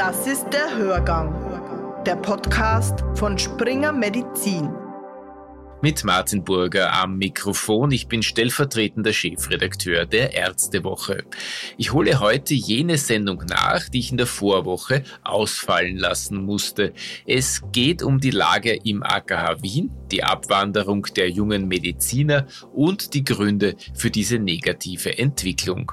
Das ist der Hörgang, der Podcast von Springer Medizin mit Martin Burger am Mikrofon. Ich bin stellvertretender Chefredakteur der Ärztewoche. Ich hole heute jene Sendung nach, die ich in der Vorwoche ausfallen lassen musste. Es geht um die Lage im AKH Wien, die Abwanderung der jungen Mediziner und die Gründe für diese negative Entwicklung.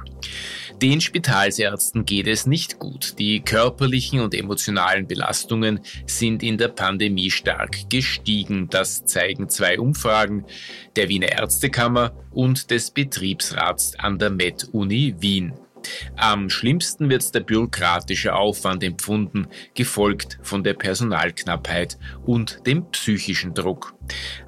Den Spitalsärzten geht es nicht gut. Die körperlichen und emotionalen Belastungen sind in der Pandemie stark gestiegen. Das zeigen zwei Umfragen der Wiener Ärztekammer und des Betriebsrats an der Med-Uni Wien. Am schlimmsten wird der bürokratische Aufwand empfunden, gefolgt von der Personalknappheit und dem psychischen Druck.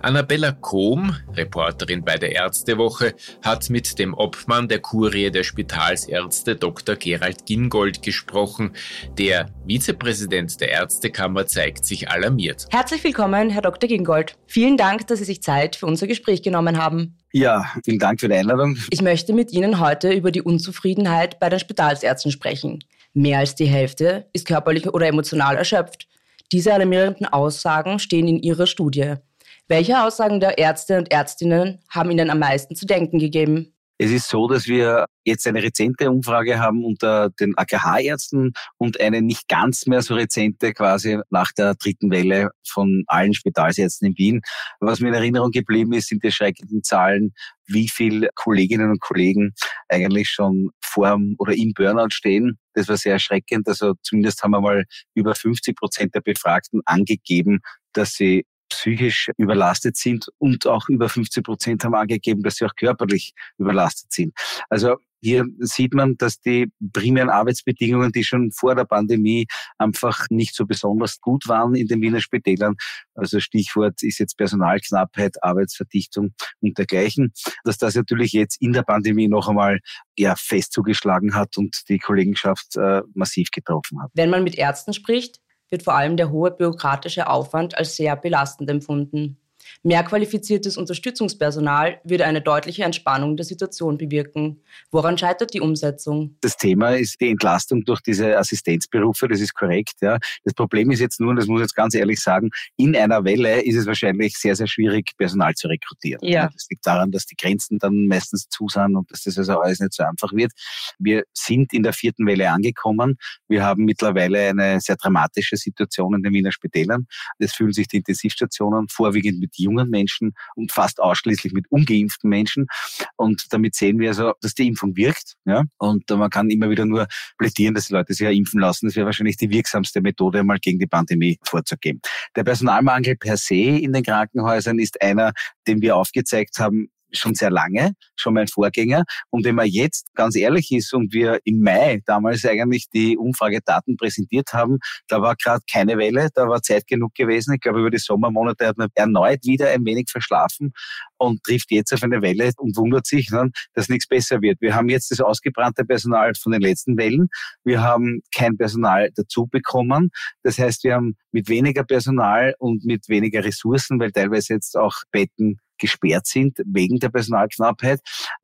Annabella Kohm, Reporterin bei der Ärztewoche, hat mit dem Obmann der Kurie der Spitalsärzte Dr. Gerald Gingold gesprochen. Der Vizepräsident der Ärztekammer zeigt sich alarmiert. Herzlich willkommen, Herr Dr. Gingold. Vielen Dank, dass Sie sich Zeit für unser Gespräch genommen haben. Ja, vielen Dank für die Einladung. Ich möchte mit Ihnen heute über die Unzufriedenheit bei den Spitalsärzten sprechen. Mehr als die Hälfte ist körperlich oder emotional erschöpft. Diese alarmierenden Aussagen stehen in Ihrer Studie. Welche Aussagen der Ärzte und Ärztinnen haben Ihnen am meisten zu denken gegeben? Es ist so, dass wir jetzt eine rezente Umfrage haben unter den AKH-Ärzten und eine nicht ganz mehr so rezente quasi nach der dritten Welle von allen Spitalsärzten in Wien. Was mir in Erinnerung geblieben ist, sind die schrecklichen Zahlen, wie viele Kolleginnen und Kollegen eigentlich schon vor oder im Burnout stehen. Das war sehr erschreckend. Also zumindest haben wir mal über 50 Prozent der Befragten angegeben, dass sie psychisch überlastet sind und auch über 50 Prozent haben angegeben, dass sie auch körperlich überlastet sind. Also hier sieht man, dass die primären Arbeitsbedingungen, die schon vor der Pandemie einfach nicht so besonders gut waren in den Wiener Spitälern, also Stichwort ist jetzt Personalknappheit, Arbeitsverdichtung und dergleichen, dass das natürlich jetzt in der Pandemie noch einmal eher fest zugeschlagen hat und die Kollegenschaft äh, massiv getroffen hat. Wenn man mit Ärzten spricht, wird vor allem der hohe bürokratische Aufwand als sehr belastend empfunden. Mehr qualifiziertes Unterstützungspersonal würde eine deutliche Entspannung der Situation bewirken. Woran scheitert die Umsetzung? Das Thema ist die Entlastung durch diese Assistenzberufe, das ist korrekt. Ja. Das Problem ist jetzt nur, und das muss ich jetzt ganz ehrlich sagen, in einer Welle ist es wahrscheinlich sehr, sehr schwierig, Personal zu rekrutieren. Ja. Das liegt daran, dass die Grenzen dann meistens zu sind und dass das also alles nicht so einfach wird. Wir sind in der vierten Welle angekommen. Wir haben mittlerweile eine sehr dramatische Situation in den Wiener Spitälern. Es fühlen sich die Intensivstationen vorwiegend mit jungen Menschen und fast ausschließlich mit ungeimpften Menschen. Und damit sehen wir also, dass die Impfung wirkt. Ja? Und man kann immer wieder nur plädieren, dass die Leute sich ja impfen lassen. Das wäre wahrscheinlich die wirksamste Methode, mal gegen die Pandemie vorzugehen. Der Personalmangel per se in den Krankenhäusern ist einer, den wir aufgezeigt haben, schon sehr lange, schon mein Vorgänger. Und wenn man jetzt ganz ehrlich ist und wir im Mai damals eigentlich die Umfragedaten präsentiert haben, da war gerade keine Welle, da war Zeit genug gewesen. Ich glaube, über die Sommermonate hat man erneut wieder ein wenig verschlafen und trifft jetzt auf eine Welle und wundert sich, ne, dass nichts besser wird. Wir haben jetzt das ausgebrannte Personal von den letzten Wellen. Wir haben kein Personal dazu bekommen. Das heißt, wir haben mit weniger Personal und mit weniger Ressourcen, weil teilweise jetzt auch Betten gesperrt sind wegen der Personalknappheit,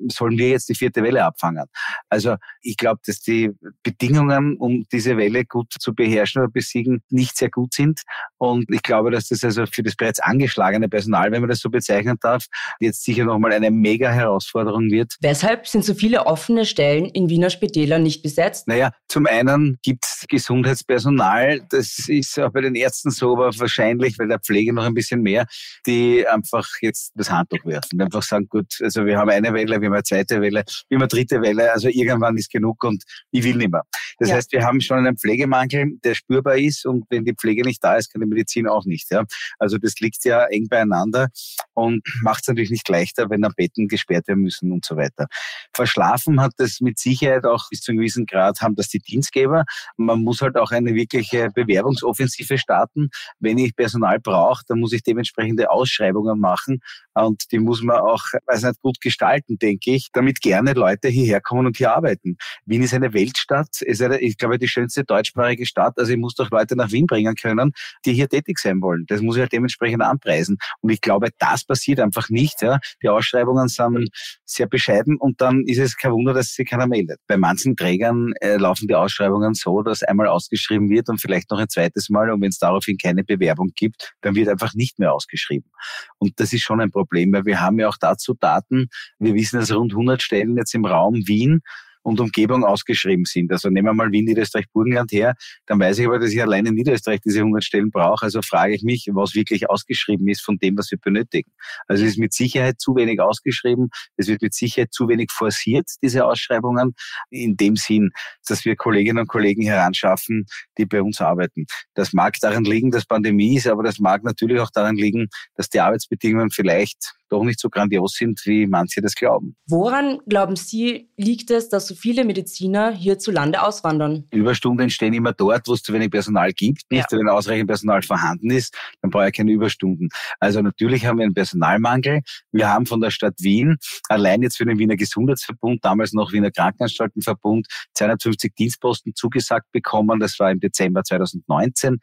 sollen wir jetzt die vierte Welle abfangen. Also ich glaube, dass die Bedingungen, um diese Welle gut zu beherrschen oder besiegen, nicht sehr gut sind. Und ich glaube, dass das also für das bereits angeschlagene Personal, wenn man das so bezeichnen darf, jetzt sicher nochmal eine mega Herausforderung wird. Weshalb sind so viele offene Stellen in Wiener Spitälern nicht besetzt? Naja, zum einen gibt es Gesundheitspersonal, das ist auch bei den Ärzten so, aber wahrscheinlich, weil der Pflege noch ein bisschen mehr, die einfach jetzt das Handtuch werfen. Einfach sagen, gut, also wir haben eine Welle, wir haben eine zweite Welle, wir haben eine dritte Welle, also irgendwann ist genug und ich will nicht mehr. Das ja. heißt, wir haben schon einen Pflegemangel, der spürbar ist und wenn die Pflege nicht da ist, kann die Medizin auch nicht. Ja? Also das liegt ja eng beieinander und macht es natürlich nicht leichter, wenn dann Betten gesperrt werden müssen und so weiter. Verschlafen hat das mit Sicherheit auch bis zu einem gewissen Grad, haben das die Dienstgeber. Man muss halt auch eine wirkliche Bewerbungsoffensive starten. Wenn ich Personal brauche, dann muss ich dementsprechende Ausschreibungen machen Und die muss man auch, weiß nicht, gut gestalten, denke ich, damit gerne Leute hierher kommen und hier arbeiten. Wien ist eine Weltstadt, ist eine, ich glaube, die schönste deutschsprachige Stadt. Also ich muss doch Leute nach Wien bringen können, die hier tätig sein wollen. Das muss ich halt dementsprechend anpreisen. Und ich glaube, das passiert einfach nicht. Ja. Die Ausschreibungen sind sehr bescheiden und dann ist es kein Wunder, dass sich keiner meldet. Bei manchen Trägern äh, laufen die Ausschreibungen so, dass einmal ausgeschrieben wird und vielleicht noch ein zweites Mal und wenn es daraufhin keine Bewerbung gibt, dann wird einfach nicht mehr ausgeschrieben. Und das ist schon ein Problem, weil wir haben ja auch dazu Daten. Wir wissen, dass rund 100 Stellen jetzt im Raum Wien und Umgebung ausgeschrieben sind. Also nehmen wir mal Wien, Niederösterreich, Burgenland her, dann weiß ich aber, dass ich allein in Niederösterreich diese 100 Stellen brauche. Also frage ich mich, was wirklich ausgeschrieben ist von dem, was wir benötigen. Also es ist mit Sicherheit zu wenig ausgeschrieben. Es wird mit Sicherheit zu wenig forciert, diese Ausschreibungen, in dem Sinn, dass wir Kolleginnen und Kollegen heranschaffen, die bei uns arbeiten. Das mag daran liegen, dass Pandemie ist, aber das mag natürlich auch daran liegen, dass die Arbeitsbedingungen vielleicht doch nicht so grandios sind, wie manche das glauben. Woran, glauben Sie, liegt es, dass so viele Mediziner hierzulande auswandern? Überstunden entstehen immer dort, wo es zu wenig Personal gibt. Nicht, ja. wenn ausreichend Personal vorhanden ist, dann brauche ich keine Überstunden. Also natürlich haben wir einen Personalmangel. Wir haben von der Stadt Wien allein jetzt für den Wiener Gesundheitsverbund, damals noch Wiener Krankenanstaltenverbund, 250 Dienstposten zugesagt bekommen. Das war im Dezember 2019.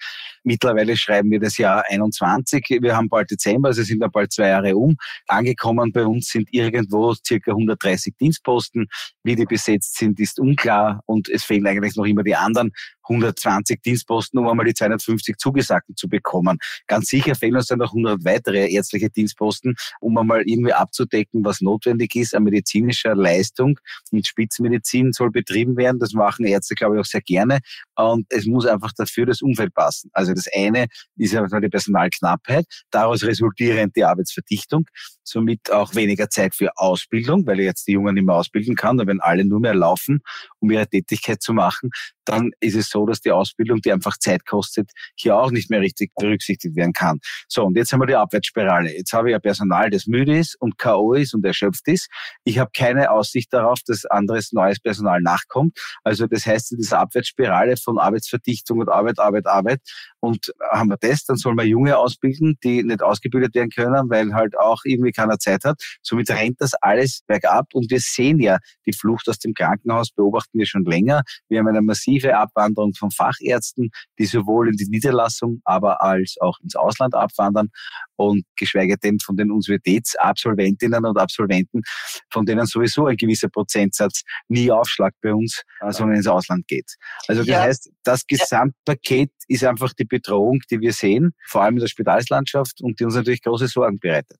Mittlerweile schreiben wir das Jahr 21. Wir haben bald Dezember, also sind dann bald zwei Jahre um. Angekommen bei uns sind irgendwo circa 130 Dienstposten. Wie die besetzt sind, ist unklar und es fehlen eigentlich noch immer die anderen 120 Dienstposten, um einmal die 250 Zugesagten zu bekommen. Ganz sicher fehlen uns dann noch 100 weitere ärztliche Dienstposten, um einmal irgendwie abzudecken, was notwendig ist an medizinischer Leistung. Und Spitzenmedizin soll betrieben werden. Das machen Ärzte, glaube ich, auch sehr gerne. Und es muss einfach dafür das Umfeld passen. Also das eine ist ja die Personalknappheit, daraus resultierend die Arbeitsverdichtung, somit auch weniger Zeit für Ausbildung, weil ich jetzt die Jungen nicht mehr ausbilden kann, wenn alle nur mehr laufen, um ihre Tätigkeit zu machen, dann ist es so, dass die Ausbildung, die einfach Zeit kostet, hier auch nicht mehr richtig berücksichtigt werden kann. So, und jetzt haben wir die Abwärtsspirale. Jetzt habe ich ein Personal, das müde ist und K.O. ist und erschöpft ist. Ich habe keine Aussicht darauf, dass anderes neues Personal nachkommt. Also das heißt, in dieser Abwärtsspirale von Arbeitsverdichtung und Arbeit, Arbeit, Arbeit und haben wir das, dann soll man Junge ausbilden, die nicht ausgebildet werden können, weil halt auch irgendwie keiner Zeit hat. Somit rennt das alles bergab und wir sehen ja die Flucht aus dem Krankenhaus, beobachten wir schon länger. Wir haben eine massive Abwanderung von Fachärzten, die sowohl in die Niederlassung, aber als auch ins Ausland abwandern und geschweige denn von den Universitätsabsolventinnen und Absolventen, von denen sowieso ein gewisser Prozentsatz nie Aufschlag bei uns, äh, sondern ins Ausland geht. Also das ja. heißt, das Gesamtpaket ist einfach die Bedrohung, die wir sehen, vor allem in der Spitalslandschaft und die uns natürlich große Sorgen bereitet.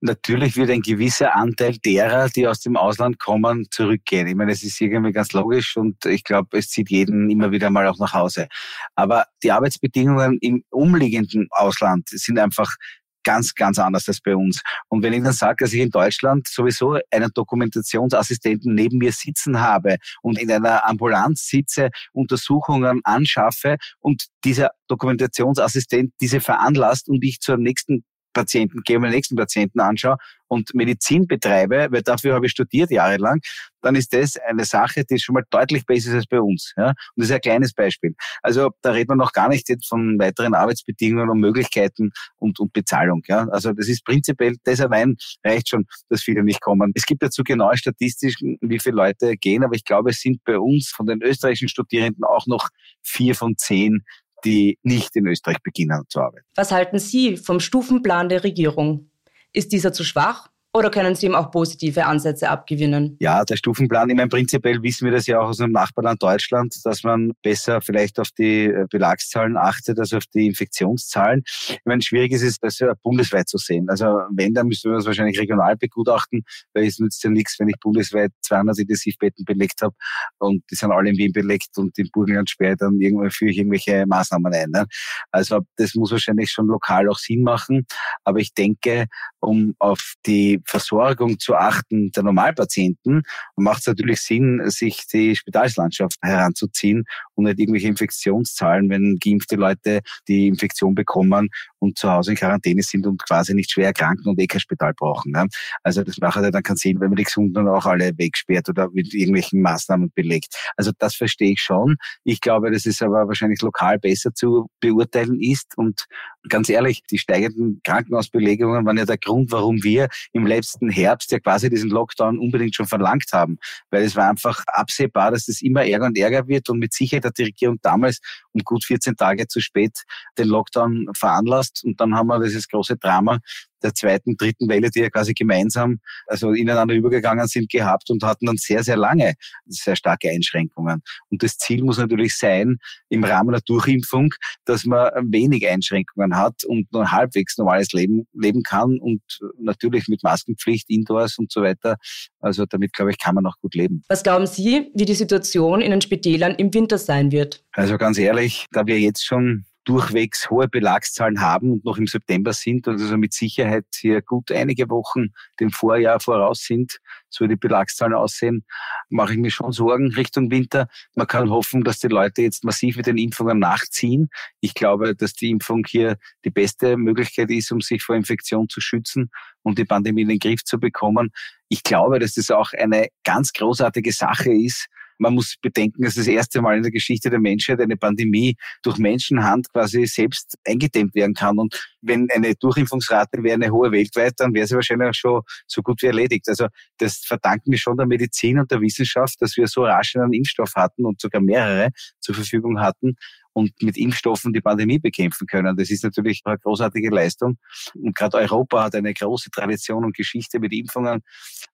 Natürlich wird ein gewisser Anteil derer, die aus dem Ausland kommen, zurückgehen. Ich meine, es ist irgendwie ganz logisch und ich glaube, es zieht jeden immer wieder mal auch nach Hause. Aber die Arbeitsbedingungen im umliegenden Ausland sind einfach ganz, ganz anders als bei uns. Und wenn ich dann sage, dass ich in Deutschland sowieso einen Dokumentationsassistenten neben mir sitzen habe und in einer Ambulanz sitze, Untersuchungen anschaffe und dieser Dokumentationsassistent diese veranlasst und ich zur nächsten Patienten gehe, meine nächsten Patienten anschaue und Medizin betreibe, weil dafür habe ich studiert jahrelang, dann ist das eine Sache, die schon mal deutlich besser ist als bei uns. Ja? Und das ist ein kleines Beispiel. Also da redet man noch gar nicht jetzt von weiteren Arbeitsbedingungen und Möglichkeiten und, und Bezahlung. Ja? Also das ist prinzipiell, das allein reicht schon, dass viele nicht kommen. Es gibt dazu genaue Statistiken, wie viele Leute gehen, aber ich glaube, es sind bei uns von den österreichischen Studierenden auch noch vier von zehn, die nicht in Österreich beginnen zu arbeiten. Was halten Sie vom Stufenplan der Regierung? Ist dieser zu schwach oder können Sie ihm auch positive Ansätze abgewinnen? Ja, der Stufenplan, ich meine, prinzipiell wissen wir das ja auch aus dem Nachbarland Deutschland, dass man besser vielleicht auf die äh, Belagszahlen achtet als auf die Infektionszahlen. Ich meine, schwierig ist es, das ja bundesweit zu sehen. Also wenn, dann müssten wir das wahrscheinlich regional begutachten, weil es nützt ja nichts, wenn ich bundesweit 200 Intensivbetten belegt habe und die sind alle in Wien belegt und in Burgenland sperre dann irgendwann führe ich irgendwelche Maßnahmen ein. Ne? Also das muss wahrscheinlich schon lokal auch Sinn machen. Aber ich denke, um auf die Versorgung zu achten der Normalpatienten, macht es natürlich Sinn, sich die Spitalslandschaft heranzuziehen und nicht irgendwelche Infektionszahlen, wenn geimpfte Leute die Infektion bekommen und zu Hause in Quarantäne sind und quasi nicht schwer erkranken und eh kein Spital brauchen. Ne? Also das macht ja dann keinen Sinn, wenn man die Gesunden auch alle wegsperrt oder mit irgendwelchen Maßnahmen belegt. Also das verstehe ich schon. Ich glaube, dass es aber wahrscheinlich lokal besser zu beurteilen ist und ganz ehrlich, die steigenden Krankenhausbelegungen waren ja der Grund, warum wir im letzten Herbst ja quasi diesen Lockdown unbedingt schon verlangt haben. Weil es war einfach absehbar, dass das immer ärger und ärger wird und mit Sicherheit hat die Regierung damals um gut 14 Tage zu spät den Lockdown veranlasst und dann haben wir dieses große Drama der zweiten, dritten Welle, die ja quasi gemeinsam, also ineinander übergegangen sind, gehabt und hatten dann sehr, sehr lange sehr starke Einschränkungen. Und das Ziel muss natürlich sein, im Rahmen der Durchimpfung, dass man wenig Einschränkungen hat und nur halbwegs normales Leben leben kann und natürlich mit Maskenpflicht indoors und so weiter. Also damit, glaube ich, kann man auch gut leben. Was glauben Sie, wie die Situation in den Spitälern im Winter sein wird? Also ganz ehrlich, da wir jetzt schon durchwegs hohe Belagszahlen haben und noch im September sind und also mit Sicherheit hier gut einige Wochen dem Vorjahr voraus sind, so wie die Belagszahlen aussehen, mache ich mir schon Sorgen Richtung Winter. Man kann hoffen, dass die Leute jetzt massiv mit den Impfungen nachziehen. Ich glaube, dass die Impfung hier die beste Möglichkeit ist, um sich vor Infektion zu schützen und die Pandemie in den Griff zu bekommen. Ich glaube, dass das auch eine ganz großartige Sache ist, man muss bedenken, dass das erste Mal in der Geschichte der Menschheit eine Pandemie durch Menschenhand quasi selbst eingedämmt werden kann. Und wenn eine Durchimpfungsrate wäre eine hohe weltweit, dann wäre sie wahrscheinlich auch schon so gut wie erledigt. Also das verdanken wir schon der Medizin und der Wissenschaft, dass wir so rasch einen Impfstoff hatten und sogar mehrere zur Verfügung hatten und mit Impfstoffen die Pandemie bekämpfen können. Das ist natürlich eine großartige Leistung. Und gerade Europa hat eine große Tradition und Geschichte mit Impfungen.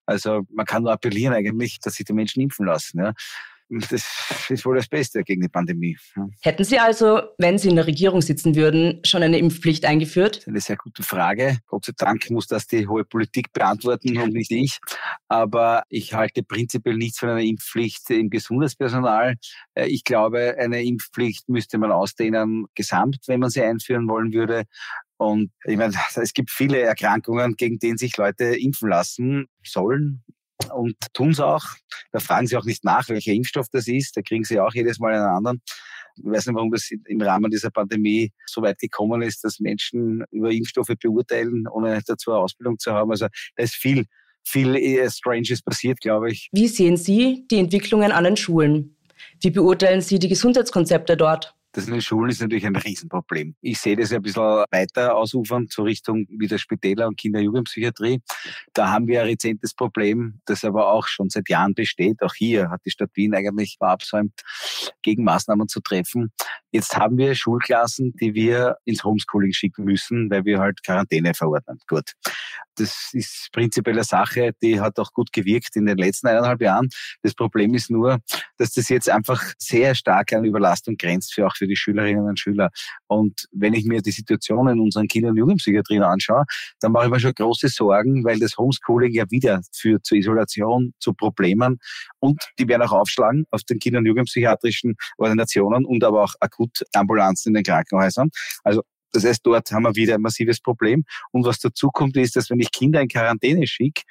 Also man kann nur appellieren eigentlich, dass sich die Menschen impfen lassen. Ja das ist wohl das Beste gegen die Pandemie. Hätten Sie also, wenn Sie in der Regierung sitzen würden, schon eine Impfpflicht eingeführt? Das ist eine sehr gute Frage. Gott sei Dank muss das die hohe Politik beantworten und nicht ich. Aber ich halte prinzipiell nichts von einer Impfpflicht im Gesundheitspersonal. Äh, ich glaube, eine Impfpflicht müsste man ausdehnen gesamt, wenn man sie einführen wollen würde. Und ich meine, es gibt viele Erkrankungen, gegen denen sich Leute impfen lassen sollen und tun es auch. Da fragen sie auch nicht nach, welcher Impfstoff das ist. Da kriegen sie auch jedes Mal einen anderen. Ich weiß nicht, warum das im Rahmen dieser Pandemie so weit gekommen ist, dass Menschen über Impfstoffe beurteilen, ohne dazu eine Ausbildung zu haben. Also da ist viel, viel äh, Stranges passiert, glaube ich. Wie sehen Sie die Entwicklungen an den Schulen? Wie beurteilen Sie die Gesundheitskonzepte dort? Das in den Schulen ist natürlich ein Riesenproblem. Ich sehe das ein bisschen weiter ausufern zur Richtung wieder Spitäler und Kinder-Jugendpsychiatrie. Da haben wir ein rezentes Problem, das aber auch schon seit Jahren besteht. Auch hier hat die Stadt Wien eigentlich verabsäumt, Gegenmaßnahmen zu treffen. Jetzt haben wir Schulklassen, die wir ins Homeschooling schicken müssen, weil wir halt Quarantäne verordnen. Gut. Das ist prinzipiell eine Sache, die hat auch gut gewirkt in den letzten eineinhalb Jahren. Das Problem ist nur, dass das jetzt einfach sehr stark an Überlastung grenzt, für auch für die Schülerinnen und Schüler. Und wenn ich mir die Situation in unseren Kinder- und Jugendpsychiatrien anschaue, dann mache ich mir schon große Sorgen, weil das Homeschooling ja wieder führt zur Isolation, zu Problemen. Und die werden auch aufschlagen auf den Kinder- und Jugendpsychiatrischen Organisationen und aber auch Akutambulanzen in den Krankenhäusern. Also das heißt, dort haben wir wieder ein massives Problem. Und was dazu kommt, ist, dass wenn ich Kinder in Quarantäne schicke,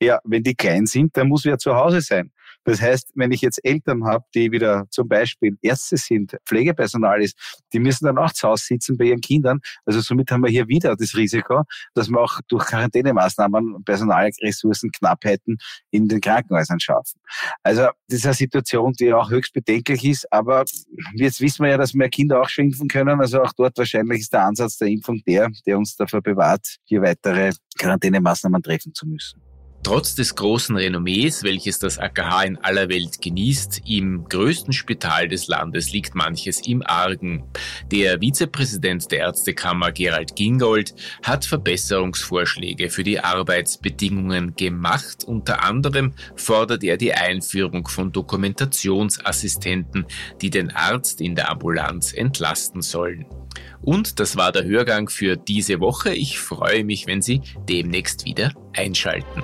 ja, wenn die klein sind, dann muss wer zu Hause sein. Das heißt, wenn ich jetzt Eltern habe, die wieder zum Beispiel Ärzte sind, Pflegepersonal ist, die müssen dann auch zu Hause sitzen bei ihren Kindern. Also somit haben wir hier wieder das Risiko, dass wir auch durch Quarantänemaßnahmen Personalressourcenknappheiten in den Krankenhäusern schaffen. Also das ist eine Situation, die auch höchst bedenklich ist, aber jetzt wissen wir ja, dass mehr Kinder auch schon impfen können. Also auch dort wahrscheinlich ist der Ansatz der Impfung der, der uns dafür bewahrt, hier weitere Quarantänemaßnahmen treffen zu müssen. Trotz des großen Renommees, welches das AKH in aller Welt genießt, im größten Spital des Landes liegt manches im Argen. Der Vizepräsident der Ärztekammer Gerald Gingold hat Verbesserungsvorschläge für die Arbeitsbedingungen gemacht. Unter anderem fordert er die Einführung von Dokumentationsassistenten, die den Arzt in der Ambulanz entlasten sollen. Und das war der Hörgang für diese Woche. Ich freue mich, wenn Sie demnächst wieder einschalten.